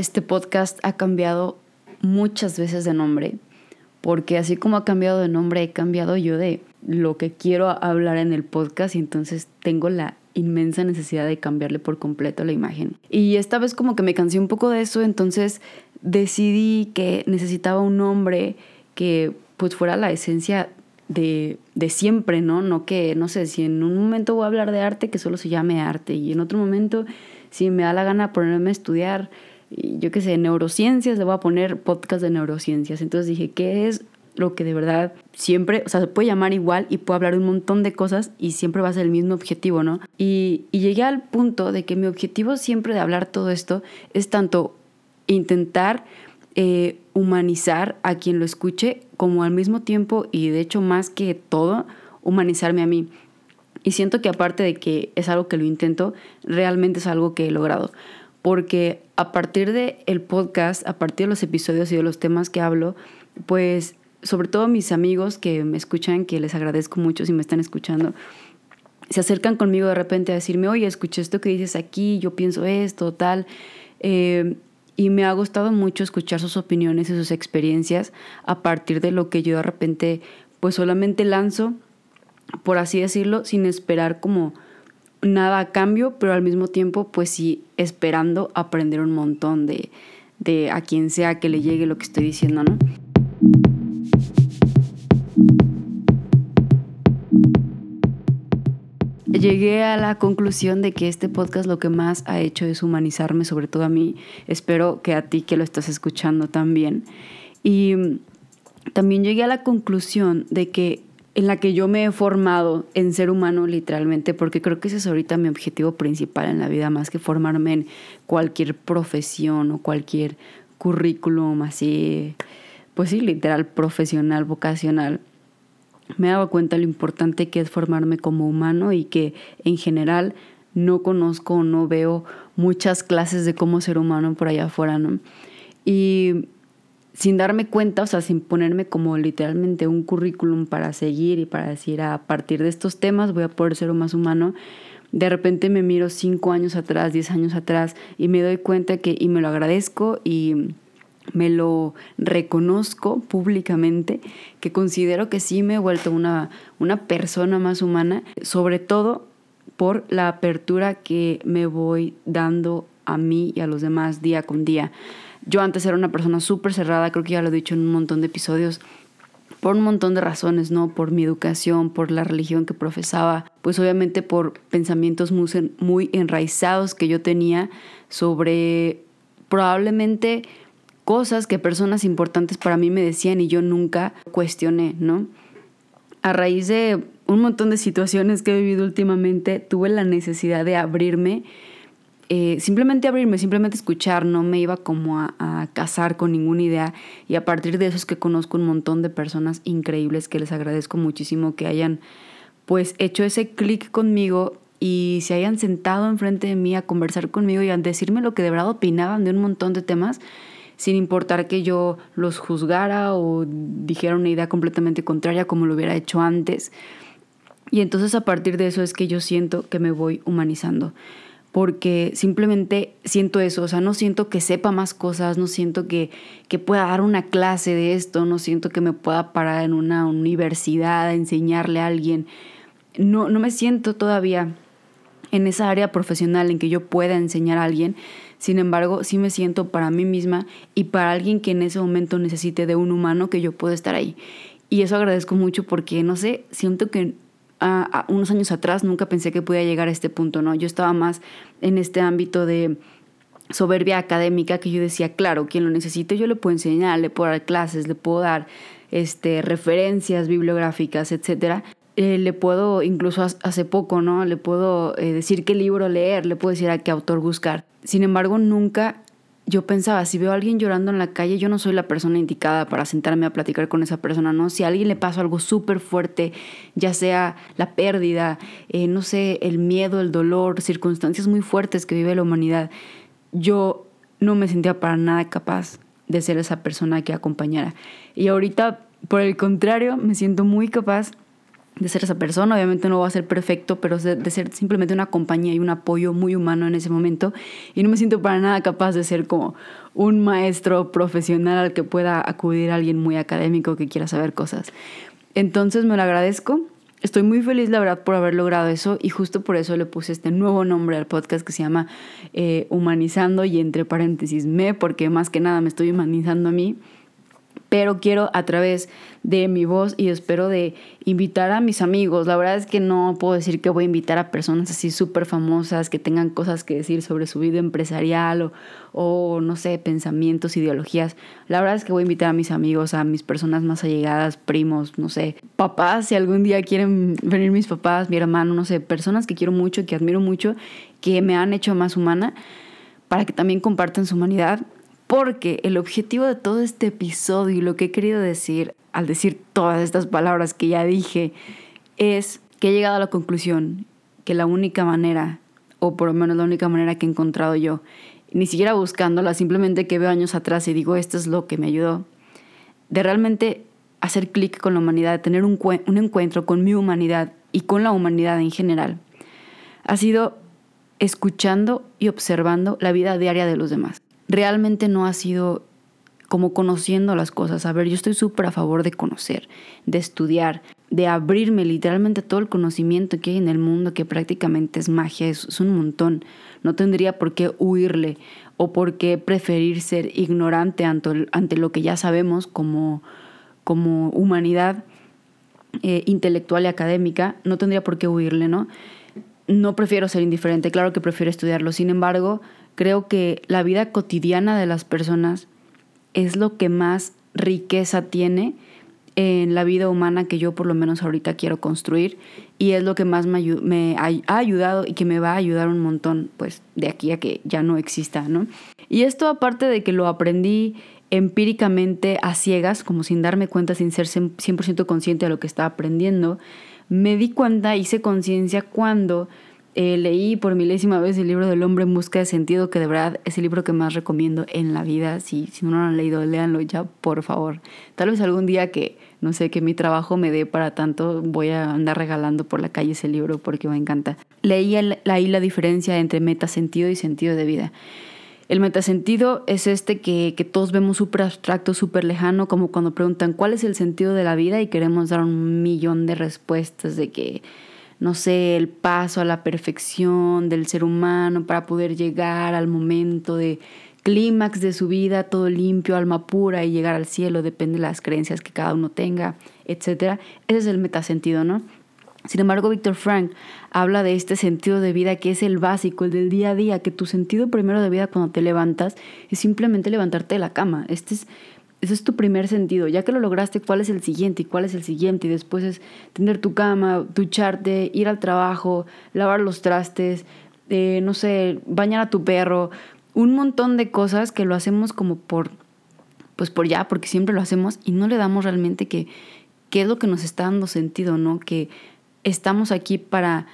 Este podcast ha cambiado muchas veces de nombre, porque así como ha cambiado de nombre, he cambiado yo de lo que quiero hablar en el podcast y entonces tengo la inmensa necesidad de cambiarle por completo la imagen. Y esta vez como que me cansé un poco de eso, entonces decidí que necesitaba un nombre que pues fuera la esencia de, de, siempre, ¿no? No que, no sé, si en un momento voy a hablar de arte, que solo se llame arte, y en otro momento, si me da la gana ponerme a estudiar, yo qué sé, neurociencias, le voy a poner podcast de neurociencias. Entonces dije, ¿qué es lo que de verdad siempre, o sea, se puede llamar igual y puedo hablar un montón de cosas y siempre va a ser el mismo objetivo, ¿no? Y, y llegué al punto de que mi objetivo siempre de hablar todo esto es tanto intentar eh, humanizar a quien lo escuche, como al mismo tiempo, y de hecho más que todo, humanizarme a mí. Y siento que aparte de que es algo que lo intento, realmente es algo que he logrado. Porque a partir del el podcast, a partir de los episodios y de los temas que hablo, pues sobre todo mis amigos que me escuchan, que les agradezco mucho si me están escuchando, se acercan conmigo de repente a decirme, oye, escuché esto que dices aquí, yo pienso esto, tal. Eh, y me ha gustado mucho escuchar sus opiniones y sus experiencias a partir de lo que yo de repente pues solamente lanzo, por así decirlo, sin esperar como nada a cambio, pero al mismo tiempo pues sí esperando aprender un montón de, de a quien sea que le llegue lo que estoy diciendo, ¿no? llegué a la conclusión de que este podcast lo que más ha hecho es humanizarme, sobre todo a mí. Espero que a ti que lo estás escuchando también. Y también llegué a la conclusión de que en la que yo me he formado en ser humano literalmente, porque creo que ese es ahorita mi objetivo principal en la vida, más que formarme en cualquier profesión o cualquier currículum así, pues sí, literal, profesional, vocacional me he dado cuenta lo importante que es formarme como humano y que en general no conozco o no veo muchas clases de cómo ser humano por allá afuera, ¿no? Y sin darme cuenta, o sea, sin ponerme como literalmente un currículum para seguir y para decir a partir de estos temas voy a poder ser más humano, de repente me miro cinco años atrás, diez años atrás y me doy cuenta que, y me lo agradezco y me lo reconozco públicamente, que considero que sí me he vuelto una, una persona más humana, sobre todo por la apertura que me voy dando a mí y a los demás día con día. Yo antes era una persona súper cerrada, creo que ya lo he dicho en un montón de episodios, por un montón de razones, ¿no? Por mi educación, por la religión que profesaba, pues obviamente por pensamientos muy, enraizados que yo tenía sobre probablemente cosas que personas importantes para mí me decían y yo nunca cuestioné, ¿no? A raíz de un montón de situaciones que he vivido últimamente, tuve la necesidad de abrirme, eh, simplemente abrirme, simplemente escuchar, no me iba como a, a, casar con ninguna idea y a partir de eso es que conozco un montón de personas increíbles que les agradezco muchísimo que hayan pues hecho ese clic conmigo y se hayan sentado enfrente de mí a conversar conmigo y a decirme lo que de verdad opinaban de un montón de temas sin importar que yo los juzgara o dijera una idea completamente contraria como lo hubiera hecho antes. Y entonces a partir de eso es que yo siento que me voy humanizando, porque simplemente siento eso, o sea, no siento que sepa más cosas, no siento que, que pueda dar una clase de esto, no siento que me pueda parar en una universidad a enseñarle a alguien, no, no me siento todavía en esa área profesional en que yo pueda enseñar a alguien, sin embargo, sí me siento para mí misma y para alguien que en ese momento necesite de un humano que yo pueda estar ahí. Y eso agradezco mucho porque, no sé, siento que unos años atrás nunca pensé que podía llegar a este punto, ¿no? Yo estaba más en este ámbito de soberbia académica que yo decía, claro, quien lo necesite yo le puedo enseñar, le puedo dar clases, le puedo dar este, referencias bibliográficas, etcétera. Eh, le puedo, incluso hace poco, ¿no? Le puedo eh, decir qué libro leer, le puedo decir a qué autor buscar. Sin embargo, nunca yo pensaba, si veo a alguien llorando en la calle, yo no soy la persona indicada para sentarme a platicar con esa persona, ¿no? Si a alguien le pasa algo súper fuerte, ya sea la pérdida, eh, no sé, el miedo, el dolor, circunstancias muy fuertes que vive la humanidad, yo no me sentía para nada capaz de ser esa persona que acompañara. Y ahorita, por el contrario, me siento muy capaz de ser esa persona. Obviamente no va a ser perfecto, pero de, ser simplemente una compañía y un apoyo muy humano en ese momento. Y no me siento para nada capaz de ser como un maestro profesional al que pueda acudir alguien muy académico que quiera saber cosas. Entonces me lo agradezco. Estoy muy feliz, la verdad, por haber logrado eso y justo por eso le puse este nuevo nombre al podcast que se llama eh, Humanizando y entre paréntesis me, porque más que nada me estoy humanizando a mí pero quiero a través de mi voz y espero de invitar a mis amigos. La verdad es que no puedo decir que voy a invitar a personas así súper famosas que tengan cosas que decir sobre su vida empresarial o, o, no sé, pensamientos, ideologías. La verdad es que voy a invitar a mis amigos, a mis personas más allegadas, primos, no sé, papás, si algún día quieren venir mis papás, mi hermano, no sé, personas que quiero mucho, que admiro mucho, que me han hecho más humana, para que también compartan su humanidad porque el objetivo de todo este episodio y lo que he querido decir al decir todas estas palabras que ya dije es que he llegado a la conclusión que la única manera, o por lo menos la única manera que he encontrado yo, ni siquiera buscándola, simplemente que veo años atrás y digo, esto es lo que me ayudó, de realmente hacer clic con la humanidad, de tener un, un encuentro con mi humanidad y con la humanidad en general, ha sido escuchando y observando la vida diaria de los demás realmente no ha sido como conociendo las cosas. A ver, yo estoy súper a favor de conocer, de estudiar, de abrirme literalmente todo el conocimiento que hay en el mundo, que prácticamente es magia, es, un montón. No tendría por qué huirle o por qué preferir ser ignorante ante, ante lo que ya sabemos como, como humanidad eh, intelectual y académica. No tendría por qué huirle, ¿no? No prefiero ser indiferente, claro que prefiero estudiarlo. Sin embargo, Creo que la vida cotidiana de las personas es lo que más riqueza tiene en la vida humana que yo por lo menos ahorita quiero construir y es lo que más me, ha ayudado y que me va a ayudar un montón pues de aquí a que ya no exista, ¿no? Y esto aparte de que lo aprendí empíricamente a ciegas, como sin darme cuenta, sin ser 100% consciente de lo que estaba aprendiendo, me di cuenta, hice conciencia cuando eh, leí por milésima vez el libro del hombre en busca de sentido, que de verdad es el libro que más recomiendo en la vida. Si, si no lo han leído, léanlo ya, por favor. Tal vez algún día que, no sé, que mi trabajo me dé para tanto, voy a andar regalando por la calle ese libro porque me encanta. Leí ahí la diferencia entre metasentido y sentido de vida. El metasentido es este que, que todos vemos súper abstracto, súper lejano, como cuando preguntan cuál es el sentido de la vida y queremos dar un millón de respuestas de que no sé, el paso a la perfección del ser humano para poder llegar al momento de clímax de su vida, todo limpio, alma pura y llegar al cielo, depende de las creencias que cada uno tenga, etc. Ese es el metasentido, ¿no? Sin embargo, Víctor Frank habla de este sentido de vida que es el básico, el del día a día, que tu sentido primero de vida cuando te levantas es simplemente levantarte de la cama. Este es ese es tu primer sentido. Ya que lo lograste, ¿cuál es el siguiente? ¿Y cuál es el siguiente? Y después es tener tu cama, ducharte, ir al trabajo, lavar los trastes, eh, no sé, bañar a tu perro. Un montón de cosas que lo hacemos como por, pues por ya, porque siempre lo hacemos y no le damos realmente que, qué es lo que nos está dando sentido, ¿no? Que estamos aquí para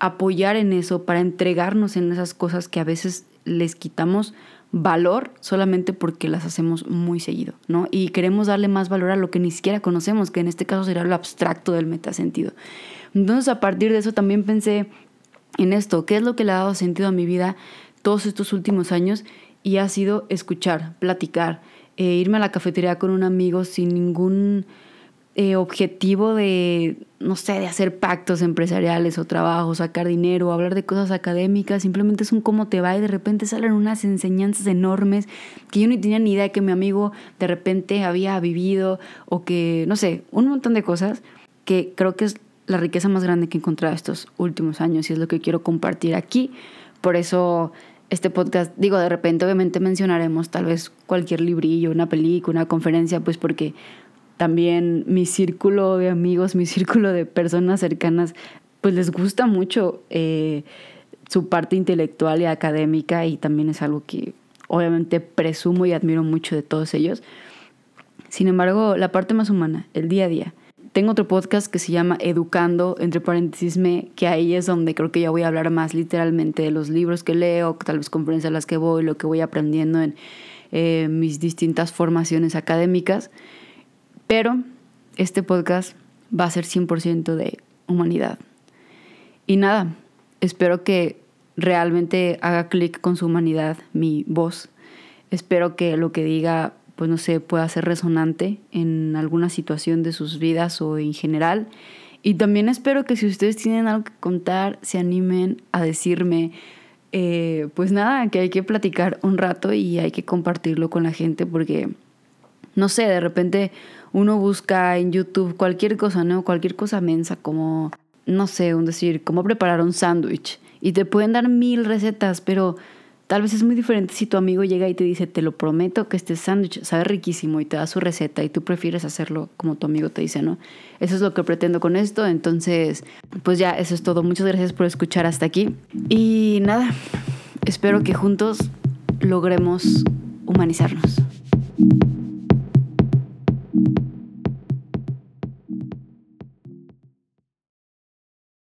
apoyar en eso, para entregarnos en esas cosas que a veces les quitamos valor solamente porque las hacemos muy seguido, ¿no? Y queremos darle más valor a lo que ni siquiera conocemos, que en este caso sería lo abstracto del metasentido. Entonces, a partir de eso también pensé en esto, ¿qué es lo que le ha dado sentido a mi vida todos estos últimos años? Y ha sido escuchar, platicar, eh, irme a la cafetería con un amigo sin ningún eh, objetivo de, no sé, de hacer pactos empresariales o trabajo, sacar dinero, hablar de cosas académicas, simplemente es un cómo te va y de repente salen unas enseñanzas enormes que yo ni tenía ni idea que mi amigo de repente había vivido o que, no sé, un montón de cosas que creo que es la riqueza más grande que he encontrado estos últimos años y es lo que quiero compartir aquí. Por eso este podcast, digo, de repente obviamente mencionaremos tal vez cualquier librillo, una película, una conferencia, pues porque también mi círculo de amigos, mi círculo de personas cercanas, pues les gusta mucho eh, su parte intelectual y académica y también es algo que obviamente presumo y admiro mucho de todos ellos. Sin embargo, la parte más humana, el día a día. Tengo otro podcast que se llama Educando, entre paréntesis me, que ahí es donde creo que ya voy a hablar más literalmente de los libros que leo, tal vez conferencias a las que voy, lo que voy aprendiendo en eh, mis distintas formaciones académicas. Pero este podcast va a ser 100% de humanidad. Y nada, espero que realmente haga clic con su humanidad mi voz. Espero que lo que diga, pues no sé, pueda ser resonante en alguna situación de sus vidas o en general. Y también espero que si ustedes tienen algo que contar, se animen a decirme, eh, pues nada, que hay que platicar un rato y hay que compartirlo con la gente porque, no sé, de repente uno busca en YouTube cualquier cosa, ¿no? Cualquier cosa mensa como, no sé, un decir, cómo preparar un sándwich y te pueden dar mil recetas, pero tal vez es muy diferente si tu amigo llega y te dice, te lo prometo que este sándwich sabe riquísimo y te da su receta y tú prefieres hacerlo como tu amigo te dice, ¿no? Eso es lo que pretendo con esto, entonces, pues ya, eso es todo. Muchas gracias por escuchar hasta aquí. Y nada, espero que juntos logremos humanizarnos.